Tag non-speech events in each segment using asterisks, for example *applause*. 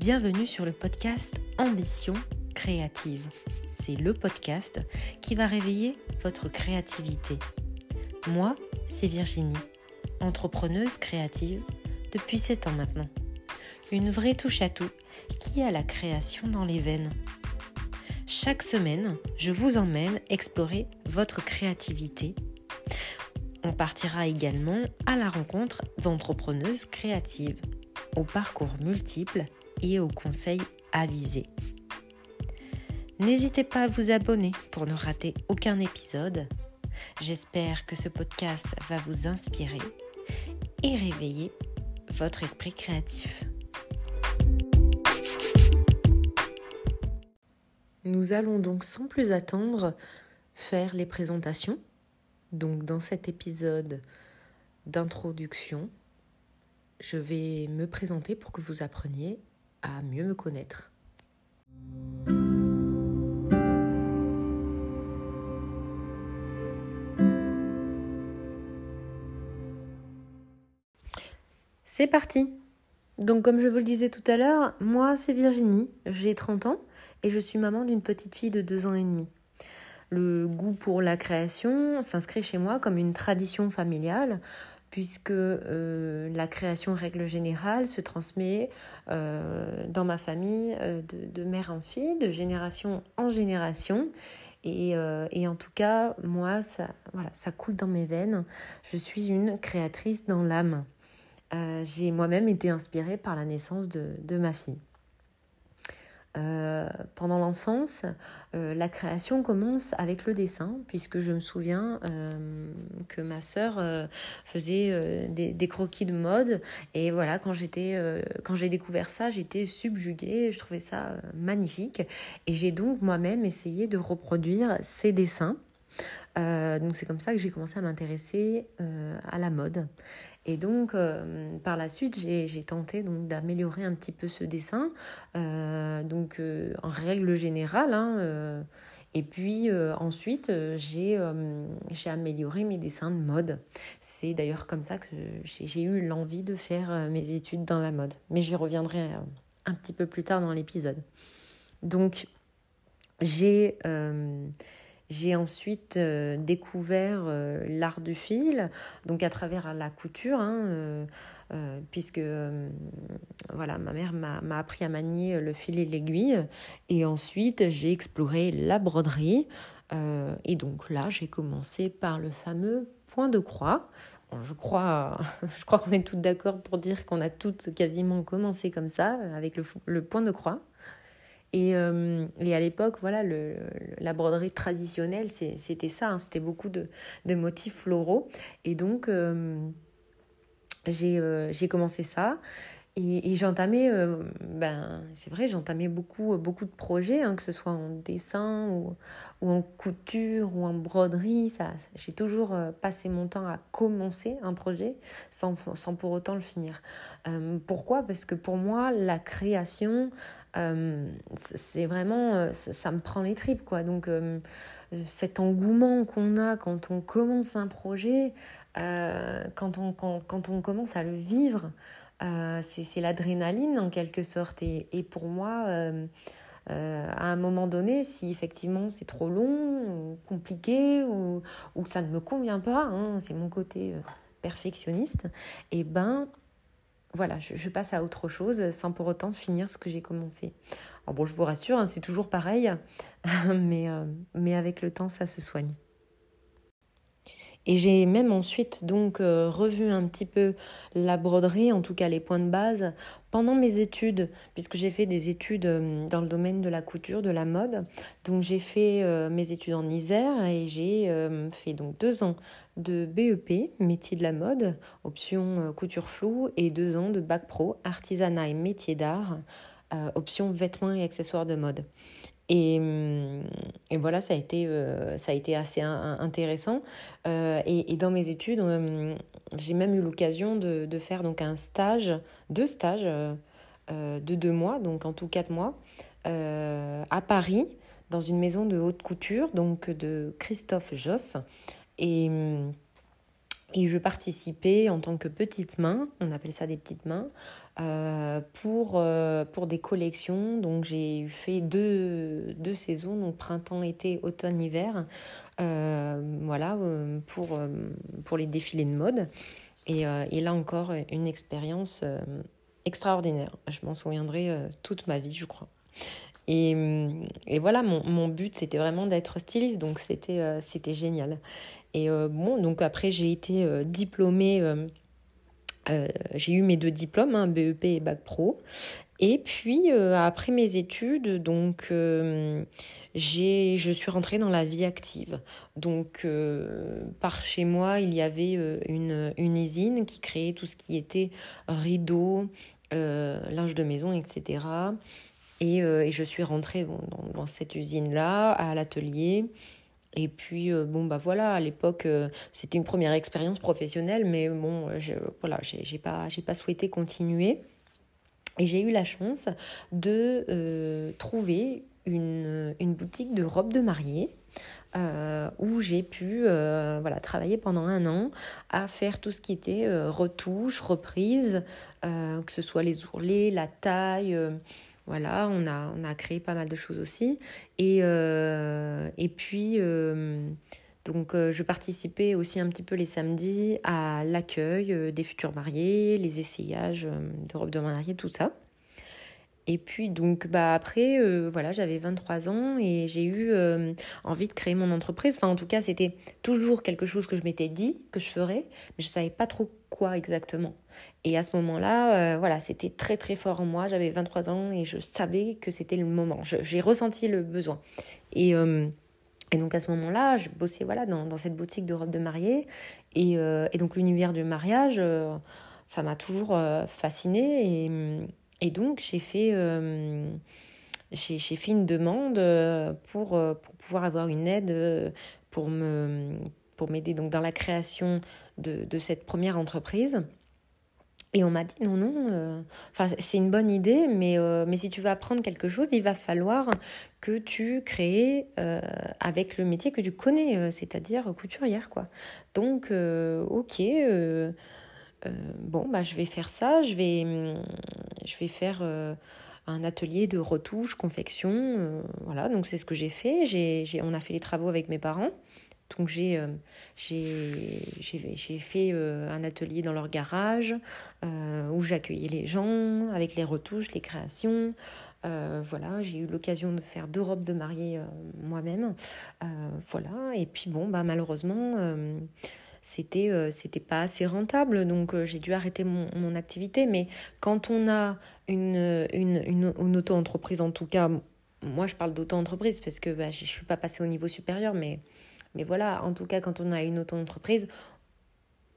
Bienvenue sur le podcast Ambition créative. C'est le podcast qui va réveiller votre créativité. Moi, c'est Virginie, entrepreneuse créative depuis 7 ans maintenant. Une vraie touche à tout qui a la création dans les veines. Chaque semaine, je vous emmène explorer votre créativité. On partira également à la rencontre d'entrepreneuses créatives, au parcours multiples et aux conseils avisés. N'hésitez pas à vous abonner pour ne rater aucun épisode. J'espère que ce podcast va vous inspirer et réveiller votre esprit créatif. Nous allons donc sans plus attendre faire les présentations. Donc dans cet épisode d'introduction, je vais me présenter pour que vous appreniez à mieux me connaître. C'est parti Donc comme je vous le disais tout à l'heure, moi c'est Virginie, j'ai 30 ans et je suis maman d'une petite fille de 2 ans et demi. Le goût pour la création s'inscrit chez moi comme une tradition familiale puisque euh, la création règle générale se transmet euh, dans ma famille euh, de, mère en fille, de génération en génération. Et, et, en tout cas, moi, ça, voilà, ça coule dans mes veines. Je suis une créatrice dans l'âme. J'ai moi-même été inspirée par la naissance de, de ma fille. Euh, pendant l'enfance, euh, la création commence avec le dessin, puisque je me souviens euh, que ma sœur faisait des, des, croquis de mode. Et voilà, quand j'étais, quand j'ai découvert ça, j'étais subjuguée. Je trouvais ça magnifique. Et j'ai donc moi-même essayé de reproduire ces dessins. donc c'est comme ça que j'ai commencé à m'intéresser à la mode. Et donc, euh, par la suite, j'ai tenté donc d'améliorer un petit peu ce dessin. Euh, donc, euh, en règle générale, hein, et puis ensuite, j'ai amélioré mes dessins de mode. C'est d'ailleurs comme ça que j'ai eu l'envie de faire mes études dans la mode. Mais j'y reviendrai un petit peu plus tard dans l'épisode. Donc, j'ai j'ai ensuite euh, découvert euh, l'art du fil, donc à travers la couture, hein, euh, puisque voilà, ma mère m'a appris à manier le fil et l'aiguille. Et ensuite, j'ai exploré la broderie. et donc là, j'ai commencé par le fameux point de croix. je crois, *laughs* je crois qu'on est toutes d'accord pour dire qu'on a toutes quasiment commencé comme ça, avec le, le point de croix. Et, euh, et, à l'époque, voilà, la broderie traditionnelle, c'était ça, hein, c'était beaucoup de, de, motifs floraux. Et donc, euh, euh, j'ai commencé ça. Et, j'entamais, euh, ben, c'est vrai, j'entamais beaucoup, beaucoup de projets, hein, que ce soit en dessin ou, ou en couture ou en broderie. Ça, j'ai toujours passé mon temps à commencer un projet sans, sans pour autant le finir. pourquoi? Parce que pour moi, la création, euh, c'est vraiment, euh, ça, me prend les tripes, quoi. Donc, euh, cet engouement qu'on a quand on commence un projet, quand, on, quand, quand, on commence à le vivre, c'est l'adrénaline en quelque sorte. Et, pour moi, à un moment donné, si effectivement c'est trop long, compliqué, ou, ou ça ne me convient pas, hein, c'est mon côté perfectionniste, et eh ben voilà, je, passe à autre chose sans pour autant finir ce que j'ai commencé. Bon, je vous rassure, hein, c'est toujours pareil, *laughs* mais, euh, mais avec le temps, ça se soigne. Et j'ai même ensuite donc euh, revu un petit peu la broderie, en tout cas les points de base, pendant mes études, puisque j'ai fait des études euh, dans le domaine de la couture, de la mode. Donc j'ai fait mes études en Isère et j'ai fait donc deux ans de BEP, métier de la mode, option euh, couture floue, et deux ans de bac pro, artisanat et métier d'art, euh, option vêtements et accessoires de mode. Et, hum, et, voilà, ça a été, euh, ça a été assez intéressant. et, dans mes études, hum, j'ai même eu l'occasion de, faire donc un stage, deux stages de deux mois, donc en tout quatre mois, à Paris, dans une maison de haute couture, donc de Christophe Josse. Et, Et je participais en tant que petite main, on appelle ça des petites mains, euh, pour, euh, pour des collections. Donc j'ai fait deux, deux saisons, donc printemps, été, automne, hiver, euh, voilà, pour, pour les défilés de mode. Et, et là encore, une expérience extraordinaire. Je m'en souviendrai toute ma vie, je crois. Et, et voilà, mon, mon but, c'était vraiment d'être styliste, donc c'était c'était génial. Et bon, donc après, j'ai été diplômée euh, j'ai eu mes deux diplômes, hein, BEP et Bac Pro. Et puis, euh, après mes études, donc, euh, je suis rentrée dans la vie active. Donc, par chez moi, il y avait une, une usine qui créait tout ce qui était rideaux, linge de maison, etc. Et, et je suis rentrée dans cette usine-là, à l'atelier. Et puis, euh, bon, bah voilà, à l'époque, euh, c'était une première expérience professionnelle, mais bon, je, voilà, j'ai pas, pas souhaité continuer. Et j'ai eu la chance de euh, trouver une, une, boutique de robes de mariée. où j'ai pu voilà, travailler pendant un an à faire tout ce qui était retouche, reprise, que ce soit les ourlets, la taille, voilà, on a, on a créé pas mal de choses aussi. Et, euh, et puis, euh, donc, euh, je participais aussi un petit peu les samedis à l'accueil des futurs mariés, les essayages de robes de mariée, tout ça. Et puis donc bah après voilà j'avais 23 ans et j'ai eu envie de créer mon entreprise. Enfin en tout cas c'était toujours quelque chose que je m'étais dit que je ferais, mais je savais pas trop quoi exactement. Et à ce moment-là, euh, voilà, c'était très très fort en moi. J'avais 23 ans et je savais que c'était le moment. J'ai ressenti le besoin. Et, euh, et donc à ce moment-là, je bossais voilà, dans, cette boutique de robes de mariée. Et, euh, et donc l'univers du mariage, ça m'a toujours fascinée. Et, et donc j'ai fait, j'ai fait une demande pour, pour pouvoir avoir une aide pour me pour m'aider dans la création de, cette première entreprise. Et on m'a dit non, non, euh, c'est une bonne idée, mais, euh, mais si tu veux apprendre quelque chose, il va falloir que tu crées euh, avec le métier que tu connais, c'est-à-dire couturière, quoi. Donc, ok, bon, bah, je vais faire ça, je vais, hum, je vais faire un atelier de retouche, confection, voilà, donc c'est ce que j'ai fait. On a fait les travaux avec mes parents. Donc j'ai euh, fait euh, un atelier dans leur garage euh, où j'accueillais les gens avec les retouches, les créations. voilà, j'ai eu l'occasion de faire deux robes de mariée moi-même. voilà, et puis bon, bah, malheureusement, c'était c'était pas assez rentable, donc j'ai dû arrêter mon, activité. Mais quand on a une auto-entreprise, en tout cas, moi je parle d'auto-entreprise parce que bah, je ne suis pas passée au niveau supérieur, mais mais voilà, en tout cas, quand on a une auto-entreprise,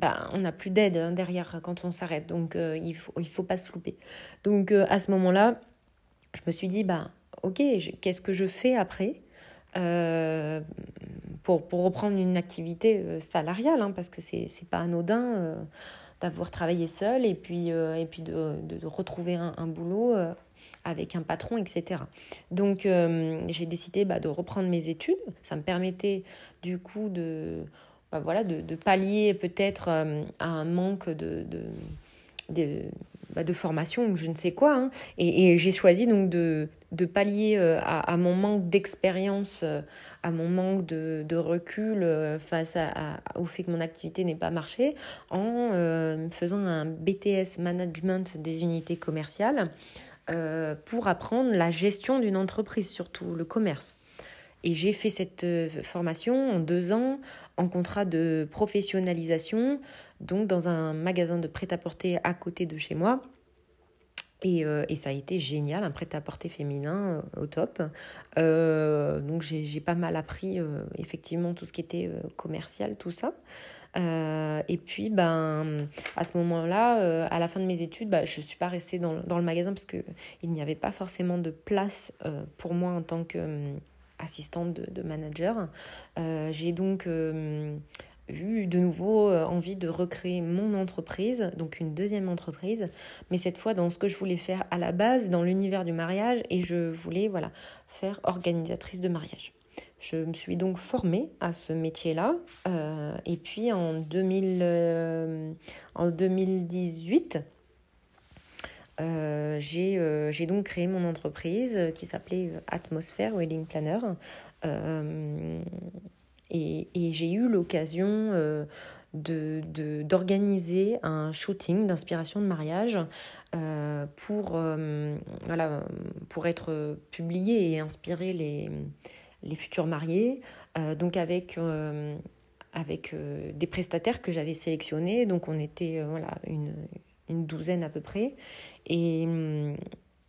bah, on n'a plus d'aide hein, derrière quand on s'arrête. Donc, euh, il ne faut, pas se louper. Donc, euh, à ce moment-là, je me suis dit, bah, ok, qu'est-ce que je fais après euh, pour, pour reprendre une activité salariale, hein, parce que c'est n'est pas anodin d'avoir travaillé seul et puis, et puis de, de, retrouver un, boulot avec un patron, etc. Donc euh, j'ai décidé bah, de reprendre mes études. Ça me permettait du coup de, bah, voilà, de, pallier peut-être euh, à un manque de, de, bah, de, formation ou je ne sais quoi. Hein. Et j'ai choisi donc de, de pallier euh, à, mon manque d'expérience, à mon manque de, recul face à, au fait que mon activité n'ait pas marché en faisant un BTS Management des unités commerciales. Euh, pour apprendre la gestion d'une entreprise, surtout le commerce. Et j'ai fait cette euh, formation en deux ans en contrat de professionnalisation, donc dans un magasin de prêt-à-porter à côté de chez moi. Et, euh, et, ça a été génial, un prêt-à-porter féminin au top. donc j'ai pas mal appris effectivement tout ce qui était commercial, tout ça. Euh, et puis, ben, à ce moment-là, euh, à la fin de mes études, ben, je ne suis pas restée dans, le magasin parce qu'il n'y avait pas forcément de place euh, pour moi en tant qu'assistante de, de, manager. J'ai donc eu de nouveau envie de recréer mon entreprise, donc une deuxième entreprise, mais cette fois dans ce que je voulais faire à la base, dans l'univers du mariage, et je voulais voilà faire organisatrice de mariage. Je me suis donc formée à ce métier-là. et puis en, 2000, en 2018, j'ai donc créé mon entreprise qui s'appelait Atmosphère Wedding Planner. Et, j'ai eu l'occasion de, d'organiser un shooting d'inspiration de mariage euh, pour, euh, voilà, pour être publié et inspirer les, futurs mariés. Euh, donc avec, avec des prestataires que j'avais sélectionnés. Donc on était voilà, une, une douzaine à peu près. Et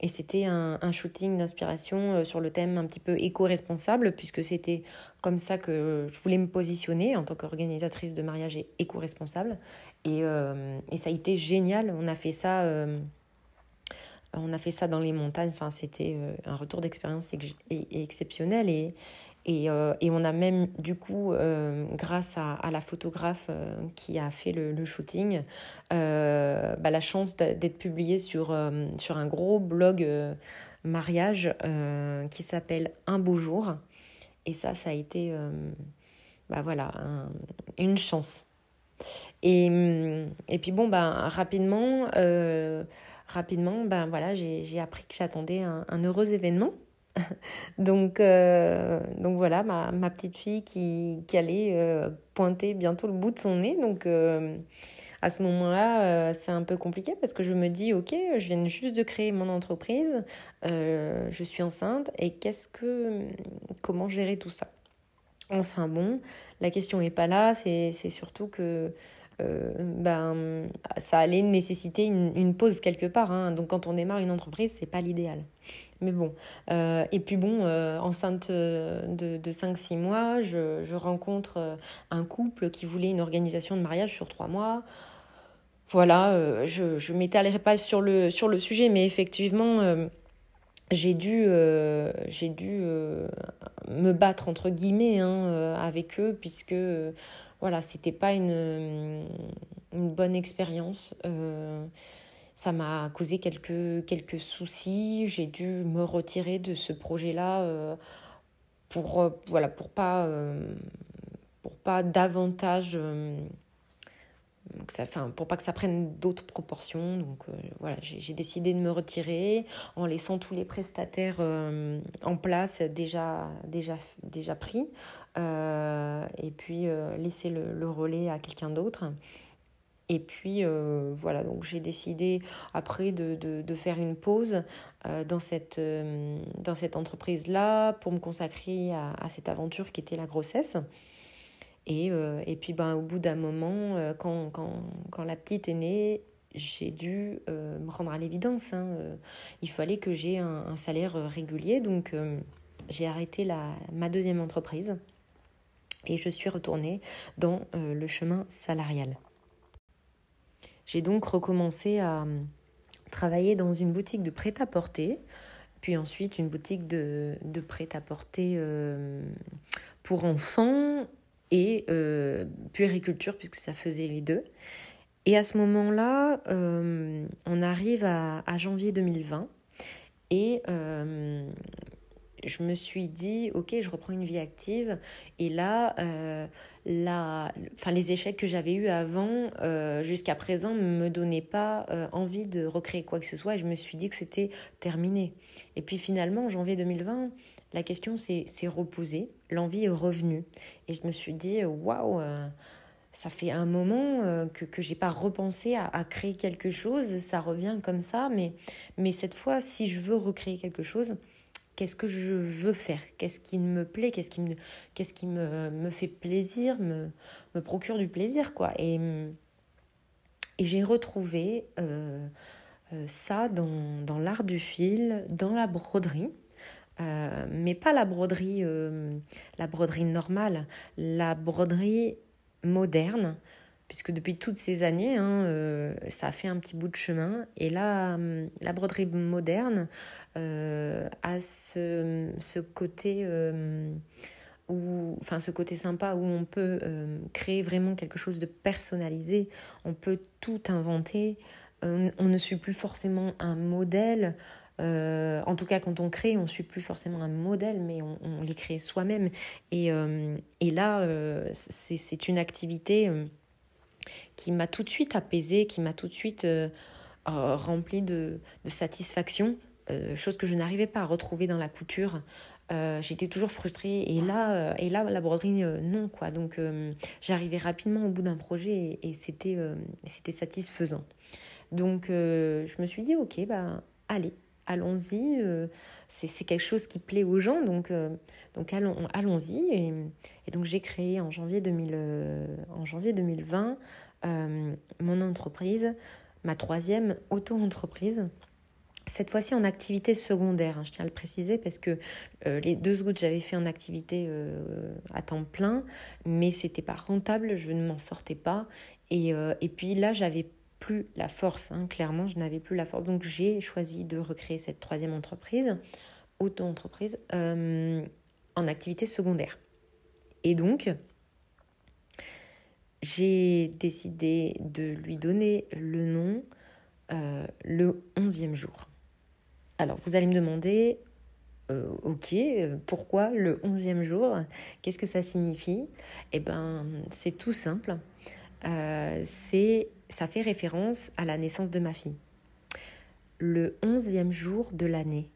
et c'était un, shooting d'inspiration euh, sur le thème un petit peu éco-responsable, puisque c'était comme ça que je voulais me positionner en tant qu'organisatrice de mariage et éco-responsable. Et, euh, et, ça a été génial. On a fait ça, euh, on a fait ça dans les montagnes. Enfin, c'était un retour d'expérience exceptionnel. Et, euh, et, on a même, du coup, euh, grâce à, à, la photographe euh, qui a fait le, shooting, bah, la chance d'être publié sur, sur un gros blog mariage qui s'appelle Un beau jour. Et ça, ça a été bah, voilà, une chance. Et, et puis bon, bah, rapidement, rapidement bah, voilà, j'ai appris que j'attendais un heureux événement. *laughs* donc, euh, donc voilà, ma, ma, petite fille qui, qui allait euh, pointer bientôt le bout de son nez. Donc euh, à ce moment-là, c'est un peu compliqué parce que je me dis, ok, je viens juste de créer mon entreprise, je suis enceinte et qu'est-ce que, comment gérer tout ça? Enfin bon, la question n'est pas là, c'est surtout que euh, ben, ça allait nécessiter une, une pause quelque part. Hein. Donc quand on démarre une entreprise, c'est pas l'idéal. Mais bon. Euh, et puis bon, euh, enceinte de, de 5-6 mois, je, je, rencontre un couple qui voulait une organisation de mariage sur 3 mois. Voilà, je ne m'étalerai pas sur le, sur le sujet, mais effectivement j'ai dû, j'ai dû me battre entre guillemets hein, avec eux puisque voilà, c'était pas une, une bonne expérience. Euh, ça m'a causé quelques, quelques soucis. J'ai dû me retirer de ce projet-là euh, pour, euh, voilà, pour pas, pour pas davantage. Pour pas que ça prenne d'autres proportions. Donc voilà, j'ai décidé de me retirer en laissant tous les prestataires en place déjà, déjà, déjà pris. Euh, et puis euh, laisser le, relais à quelqu'un d'autre. Et puis euh, voilà, donc j'ai décidé après de, de, faire une pause dans cette, cette entreprise-là pour me consacrer à, à, cette aventure qui était la grossesse. Et, et puis ben, au bout d'un moment, quand, quand, quand, la petite est née, j'ai dû me rendre à l'évidence. Hein, il fallait que j'ai un, un, salaire régulier, donc j'ai arrêté la, ma deuxième entreprise et je suis retournée dans euh, le chemin salarial. J'ai donc recommencé à euh, travailler dans une boutique de prêt-à-porter, puis ensuite une boutique de, prêt-à-porter euh, pour enfants et puériculture, puisque ça faisait les deux. Et à ce moment-là, on arrive à, à, janvier 2020 et je me suis dit, ok, je reprends une vie active. Et là, euh, enfin, les échecs que j'avais eus avant, euh, jusqu'à présent, ne me donnaient pas euh, envie de recréer quoi que ce soit. Et je me suis dit que c'était terminé. Et puis finalement, en janvier 2020, la question s'est reposée. L'envie est revenue. Et je me suis dit, waouh! ça fait un moment que, que j'ai pas repensé à, à, créer quelque chose, ça revient comme ça, mais, mais cette fois, si je veux recréer quelque chose, qu'est-ce que je veux faire, qu'est-ce qui me plaît, qu'est-ce qui me, fait plaisir, me, procure du plaisir, quoi. Et, j'ai retrouvé euh, euh, ça dans, dans l'art du fil, dans la broderie. Euh, mais pas la broderie, la broderie normale, la broderie moderne, puisque depuis toutes ces années, hein, euh, ça a fait un petit bout de chemin. Et là, hum, la broderie moderne euh, a ce, côté, euh, où, enfin, ce côté sympa où on peut créer vraiment quelque chose de personnalisé, on peut tout inventer, on, ne suit plus forcément un modèle. en tout cas, quand on crée, on suit plus forcément un modèle, mais on, on les crée soi-même. Et là, c'est une activité qui m'a tout de suite apaisée, qui m'a tout de suite remplie de, satisfaction, chose que je n'arrivais pas à retrouver dans la couture. Euh, j'étais toujours frustrée. Et là euh, et là la broderie euh, non quoi. Donc j'arrivais rapidement au bout d'un projet et, c'était c'était satisfaisant. Donc je me suis dit ok bah allez allons-y c'est quelque chose qui plaît aux gens donc donc allons allons-y et, et, donc j'ai créé en janvier 2000 en janvier 2020 mon entreprise ma troisième auto-entreprise cette fois-ci en activité secondaire, hein, je tiens à le préciser parce que euh, les deux autres j'avais fait en activité euh, à temps plein, mais c'était pas rentable, je ne m'en sortais pas. Et, euh, et puis là, j'avais plus la force, hein, clairement, je n'avais plus la force. Donc j'ai choisi de recréer cette troisième entreprise, auto-entreprise, en activité secondaire. Et donc, j'ai décidé de lui donner le nom le onzième jour. Alors, vous allez me demander, euh, ok, pourquoi le onzième jour? Qu'est-ce que ça signifie? Eh bien, c'est tout simple. Euh, c'est, ça fait référence à la naissance de ma fille. Le onzième jour de l'année,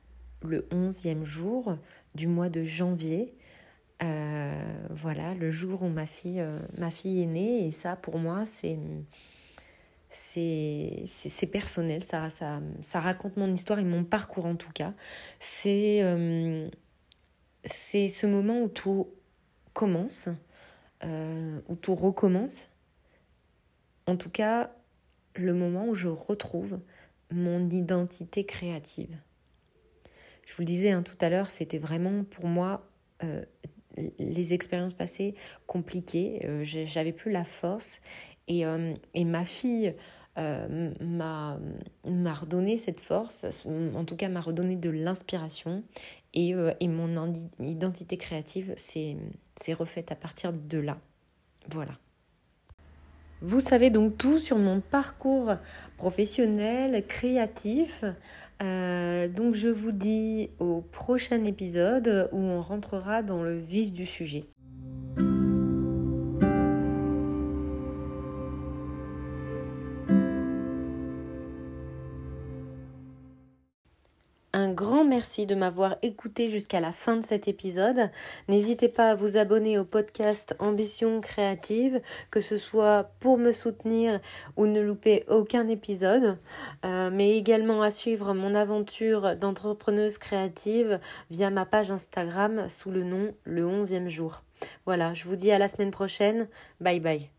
le onzième jour du mois de janvier, euh, voilà, le jour où ma fille, ma fille est née. Et ça, pour moi, c'est c'est personnel, ça, ça, ça, raconte mon histoire et mon parcours en tout cas. C'est euh, ce moment où tout commence, euh, où tout recommence. En tout cas, le moment où je retrouve mon identité créative. Je vous le disais hein, tout à l'heure, c'était vraiment pour moi euh, les expériences passées compliquées. J'avais plus la force et, euh, ma fille euh, m'a redonné cette force, en tout cas m'a redonné de l'inspiration. Et, euh, et, mon identité créative s'est refaite à partir de là. Voilà. Vous savez donc tout sur mon parcours professionnel, créatif. donc je vous dis au prochain épisode où on rentrera dans le vif du sujet. Grand merci de m'avoir écouté jusqu'à la fin de cet épisode. N'hésitez pas à vous abonner au podcast Ambition créative, que ce soit pour me soutenir ou ne louper aucun épisode, euh, mais également à suivre mon aventure d'entrepreneuse créative via ma page Instagram sous le nom Le 11e jour. Voilà, je vous dis à la semaine prochaine. Bye bye.